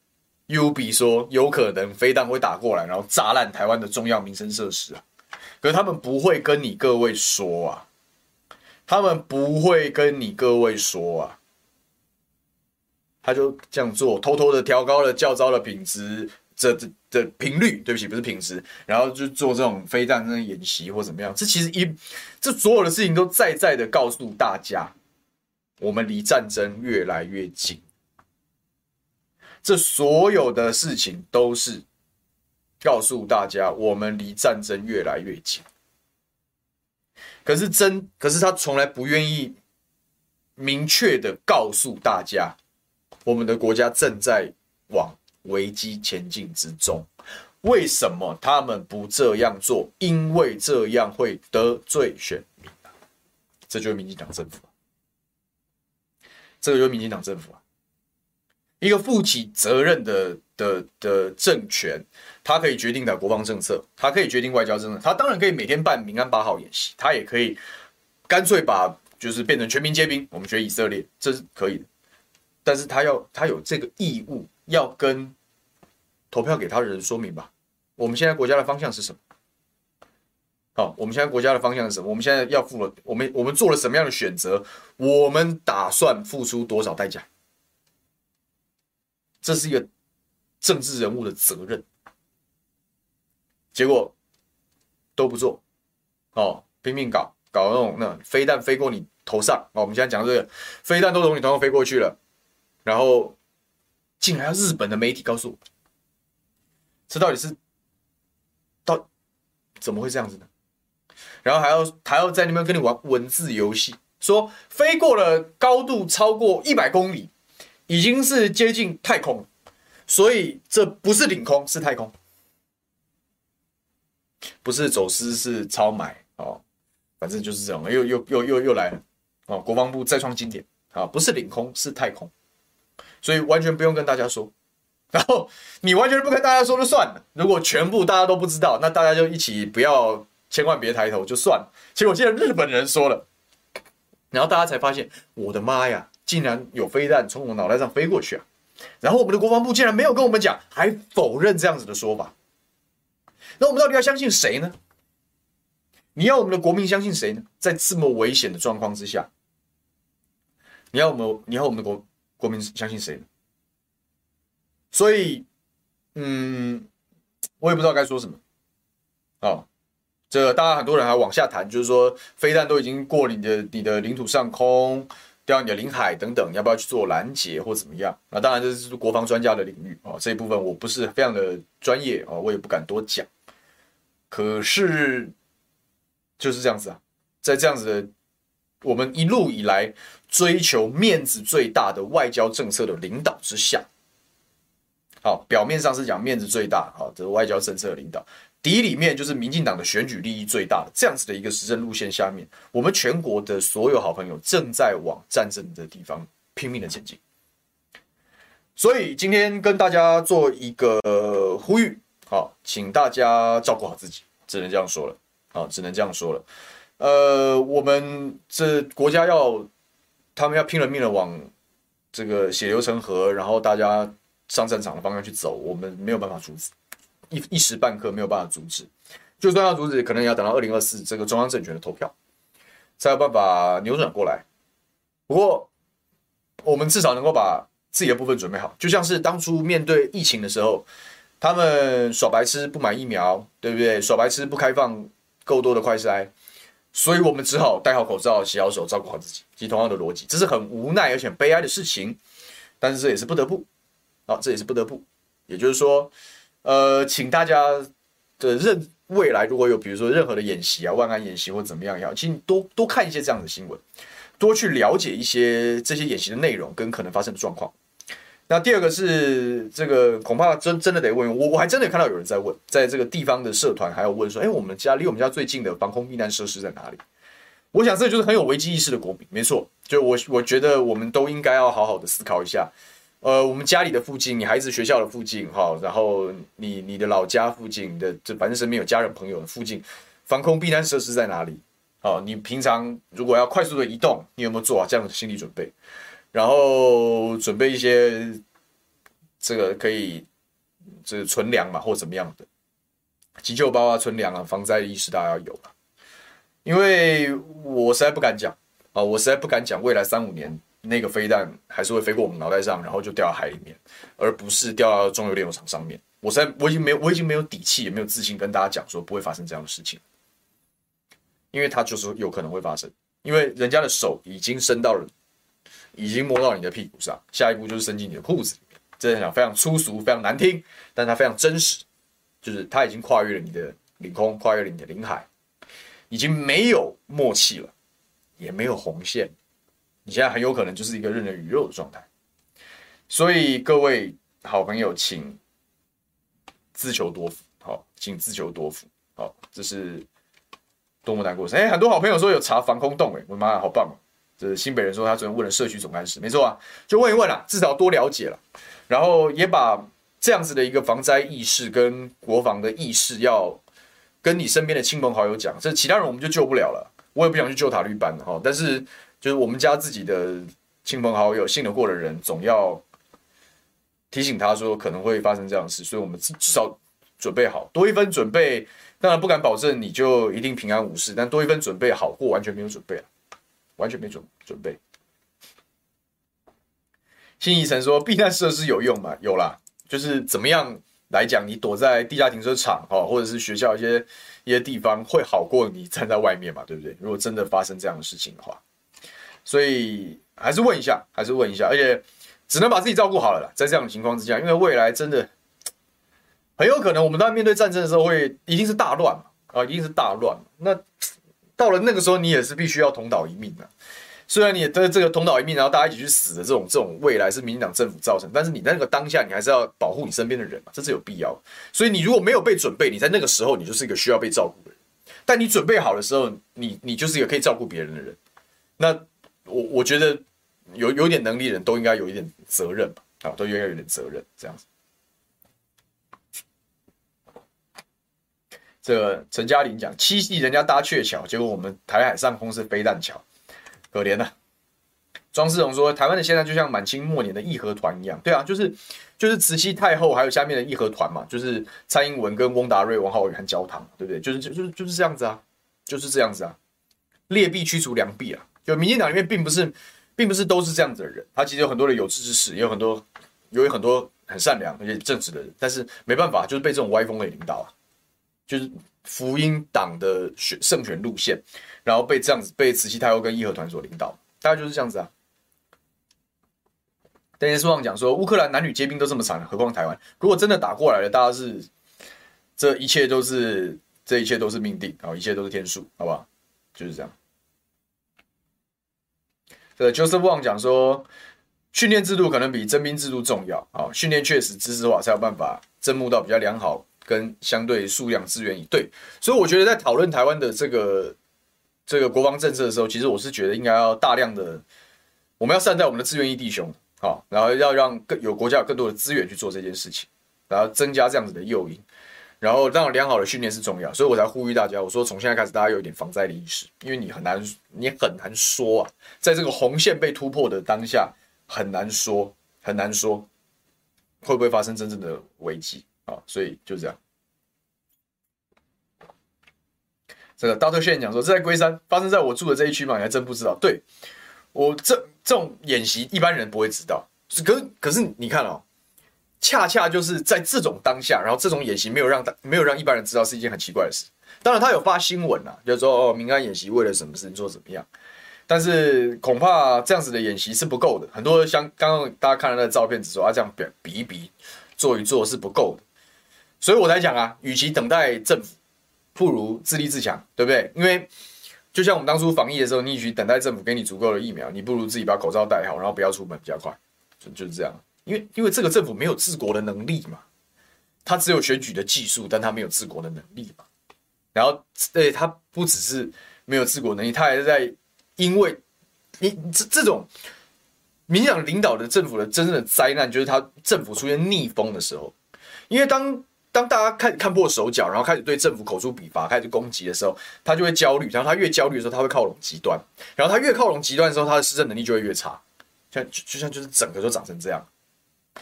S1: UB 说，有可能飞弹会打过来，然后炸烂台湾的重要民生设施啊。可是他们不会跟你各位说啊，他们不会跟你各位说啊。他就这样做，偷偷的调高了教招的品质，这这的频率，对不起，不是品质，然后就做这种飞弹的演习或怎么样。这其实一，这所有的事情都在在的告诉大家，我们离战争越来越近。这所有的事情都是告诉大家，我们离战争越来越近。可是真，可是他从来不愿意明确的告诉大家。我们的国家正在往危机前进之中，为什么他们不这样做？因为这样会得罪选民啊！这就是民进党政府啊！这个就是民进党政府啊！一个负起责任的的的政权，他可以决定的国防政策，他可以决定外交政策，他当然可以每天办民安八号演习，他也可以干脆把就是变成全民皆兵，我们学以色列，这是可以的。但是他要，他有这个义务，要跟投票给他的人说明吧。我们现在国家的方向是什么？好，我们现在国家的方向是什么？我们现在要付了，我们我们做了什么样的选择？我们打算付出多少代价？这是一个政治人物的责任。结果都不做，哦，拼命搞搞那种那飞弹飞过你头上。哦，我们现在讲这个飞弹都从你头上飞过去了。然后，竟然要日本的媒体告诉我，这到底是到怎么会这样子呢？然后还要还要在那边跟你玩文字游戏，说飞过了高度超过一百公里，已经是接近太空，所以这不是领空，是太空，不是走私，是超买哦，反正就是这种，又又又又又来了哦，国防部再创经典啊，不是领空，是太空。所以完全不用跟大家说，然后你完全不跟大家说就算了。如果全部大家都不知道，那大家就一起不要，千万别抬头就算了。结果现在日本人说了，然后大家才发现，我的妈呀，竟然有飞弹从我脑袋上飞过去啊！然后我们的国防部竟然没有跟我们讲，还否认这样子的说法。那我们到底要相信谁呢？你要我们的国民相信谁呢？在这么危险的状况之下，你要我们，你要我们的国。国民相信谁呢？所以，嗯，我也不知道该说什么。哦，这大家很多人还往下谈，就是说飞弹都已经过你的你的领土上空，掉你的领海等等，要不要去做拦截或怎么样？那当然这是国防专家的领域啊，这一部分我不是非常的专业啊，我也不敢多讲。可是就是这样子啊，在这样子的。我们一路以来追求面子最大的外交政策的领导之下，好，表面上是讲面子最大，好，这个外交政策的领导，底里面就是民进党的选举利益最大这样子的一个时政路线下面，我们全国的所有好朋友正在往战争的地方拼命的前进。所以今天跟大家做一个呼吁，好，请大家照顾好自己，只能这样说了，好，只能这样说了。呃，我们这国家要，他们要拼了命的往这个血流成河，然后大家上战场的方向去走，我们没有办法阻止，一一时半刻没有办法阻止。就算要阻止，可能也要等到二零二四这个中央政权的投票，才有办法扭转过来。不过，我们至少能够把自己的部分准备好，就像是当初面对疫情的时候，他们耍白痴不买疫苗，对不对？耍白痴不开放够多的快筛。所以我们只好戴好口罩、洗好手、照顾好自己，及同样的逻辑，这是很无奈而且悲哀的事情，但是这也是不得不，啊，这也是不得不。也就是说，呃，请大家的认未来如果有比如说任何的演习啊，万安演习或怎么样也好，请你多多看一些这样的新闻，多去了解一些这些演习的内容跟可能发生的状况。那第二个是这个，恐怕真真的得问我，我还真的看到有人在问，在这个地方的社团还有问说，哎，我们家离我们家最近的防空避难设施在哪里？我想这就是很有危机意识的国民，没错，就我我觉得我们都应该要好好的思考一下，呃，我们家里的附近，你孩子学校的附近，哈，然后你你的老家附近的，这反正身边有家人朋友的附近，防空避难设施在哪里？好，你平常如果要快速的移动，你有没有做好这样的心理准备？然后准备一些这个可以这个存粮嘛，或怎么样的急救包啊、存粮啊、防灾意识大家要有。因为我实在不敢讲啊，我实在不敢讲未来三五年那个飞弹还是会飞过我们脑袋上，然后就掉到海里面，而不是掉到中油炼油厂上面。我实在我已经没有我已经没有底气也没有自信跟大家讲说不会发生这样的事情，因为它就是有可能会发生，因为人家的手已经伸到了。已经摸到你的屁股上，下一步就是伸进你的裤子里面。这样讲非常粗俗，非常难听，但它非常真实，就是它已经跨越了你的领空，跨越了你的领海，已经没有默契了，也没有红线，你现在很有可能就是一个任人鱼肉的状态。所以各位好朋友，请自求多福，好，请自求多福，好，这是多么难过的事。哎，很多好朋友说有查防空洞，哎，我的妈呀，好棒哦！这是新北人说他昨天问了社区总干事，没错啊，就问一问啦，至少多了解了，然后也把这样子的一个防灾意识跟国防的意识，要跟你身边的亲朋好友讲，这其他人我们就救不了了，我也不想去救塔绿班哈，但是就是我们家自己的亲朋好友信得过的人，总要提醒他说可能会发生这样的事，所以我们至少准备好，多一分准备，当然不敢保证你就一定平安无事，但多一分准备好过完全没有准备了。完全没准准备。新一成说：“避难设施有用吗？有啦，就是怎么样来讲，你躲在地下停车场哈，或者是学校一些一些地方，会好过你站在外面嘛，对不对？如果真的发生这样的事情的话，所以还是问一下，还是问一下，而且只能把自己照顾好了啦。在这样的情况之下，因为未来真的很有可能，我们在面对战争的时候会一定是大乱嘛，啊，一定是大乱。那。”到了那个时候，你也是必须要同岛一命的。虽然你的这个同岛一命，然后大家一起去死的这种这种未来是民进党政府造成，但是你在那个当下，你还是要保护你身边的人嘛，这是有必要。所以你如果没有被准备，你在那个时候，你就是一个需要被照顾的人。但你准备好的时候，你你就是一个可以照顾别人的人。那我我觉得有有点能力人都应该有一点责任吧，啊，都应该有点责任这样子。这陈嘉玲讲七夕人家搭鹊桥，结果我们台海上空是飞弹桥，可怜呐、啊。庄世荣说，台湾的现在就像满清末年的义和团一样，对啊，就是就是慈禧太后还有下面的义和团嘛，就是蔡英文跟翁达瑞、王浩宇和焦糖，对不对？就是就就是就是这样子啊，就是这样子啊。劣币驱逐良币啊，就民进党里面并不是并不是都是这样子的人，他其实有很多的有志之士，也有很多有很多很善良而且正直的人，但是没办法，就是被这种歪风给领导啊。就是福音党的选胜选路线，然后被这样子被慈禧太后跟义和团所领导，大概就是这样子啊。但是书上讲说，乌克兰男女皆兵都这么惨，何况台湾？如果真的打过来了，大家是这一切都是这一切都是命定，然后一切都是天数，好不好？就是这样。这个 Joseph Wang 讲说，训练制度可能比征兵制度重要啊，训练确实知识化才有办法征募到比较良好。跟相对数量资源以对，所以我觉得在讨论台湾的这个这个国防政策的时候，其实我是觉得应该要大量的，我们要善待我们的志愿役弟兄，啊，然后要让更有国家有更多的资源去做这件事情，然后增加这样子的诱因，然后让良好的训练是重要，所以我才呼吁大家，我说从现在开始大家有一点防灾的意识，因为你很难你很难说啊，在这个红线被突破的当下，很难说很难说会不会发生真正的危机。啊，所以就这样。这个 Doctor Shen 讲说，这在龟山发生在我住的这一区嘛，你还真不知道。对，我这这种演习，一般人不会知道。可是可是你看哦，恰恰就是在这种当下，然后这种演习没有让大没有让一般人知道，是一件很奇怪的事。当然，他有发新闻啊，就是说哦，民安演习为了什么事情做怎么样。但是恐怕这样子的演习是不够的。很多像刚刚大家看到那个照片，只说啊这样比比一比，做一做是不够的。所以我才讲啊，与其等待政府，不如自立自强，对不对？因为就像我们当初防疫的时候，你与其等待政府给你足够的疫苗，你不如自己把口罩戴好，然后不要出门比较快，就就是这样。因为因为这个政府没有治国的能力嘛，他只有选举的技术，但他没有治国的能力嘛。然后对他不只是没有治国能力，他还是在因为你这这种民进党领导的政府的真正的灾难，就是他政府出现逆风的时候，因为当。当大家开始看破手脚，然后开始对政府口诛笔伐，开始攻击的时候，他就会焦虑。然后他越焦虑的时候，他会靠拢极端。然后他越靠拢极端的时候，他的施政能力就会越差。像，就像就是整个就长成这样，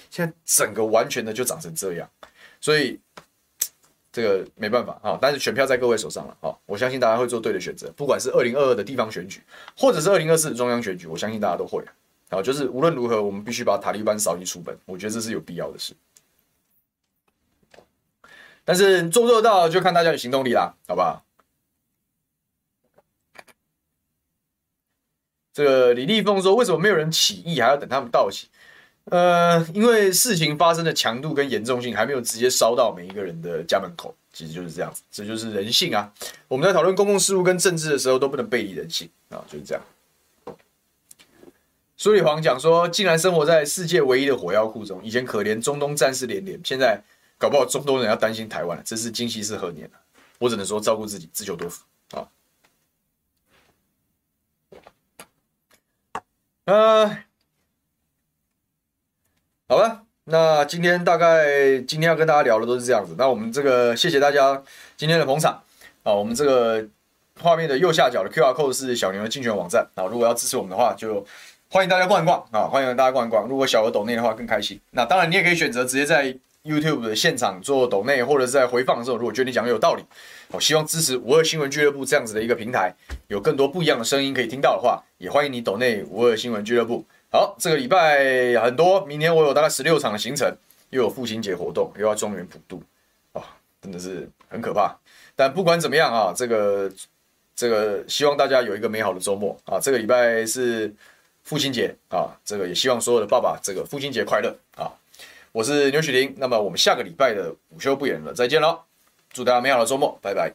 S1: 现在整个完全的就长成这样。所以这个没办法啊，但是选票在各位手上了啊！我相信大家会做对的选择，不管是二零二二的地方选举，或者是二零二四中央选举，我相信大家都会。啊，就是无论如何，我们必须把塔利班扫地出门。我觉得这是有必要的事。但是做不做到，就看大家的行动力啦，好不好？这个李立峰说：“为什么没有人起义，还要等他们到齐？”呃，因为事情发生的强度跟严重性还没有直接烧到每一个人的家门口，其实就是这样子，这就是人性啊！我们在讨论公共事务跟政治的时候，都不能背离人性啊，就是这样。苏里黄讲说：“竟然生活在世界唯一的火药库中，以前可怜中东战事连连，现在。”搞不好中东人要担心台湾了，这是今夕是何年？我只能说照顾自己，自求多福啊。呃，好吧，那今天大概今天要跟大家聊的都是这样子。那我们这个谢谢大家今天的捧场啊。我们这个画面的右下角的 QR code 是小牛的竞选网站啊。如果要支持我们的话，就欢迎大家逛一逛啊，欢迎大家逛一逛。如果小额抖内的话更开心。那当然你也可以选择直接在。YouTube 的现场做抖内，或者是在回放的时候，如果觉得你讲的有道理，我希望支持五二新闻俱乐部这样子的一个平台，有更多不一样的声音可以听到的话，也欢迎你抖内五二新闻俱乐部。好，这个礼拜很多，明天我有大概十六场的行程，又有父亲节活动，又要中元普渡，啊，真的是很可怕。但不管怎么样啊，这个这个希望大家有一个美好的周末啊。这个礼拜是父亲节啊，这个也希望所有的爸爸这个父亲节快乐啊。我是牛煦庭，那么我们下个礼拜的午休不演了，再见了，祝大家美好的周末，拜拜。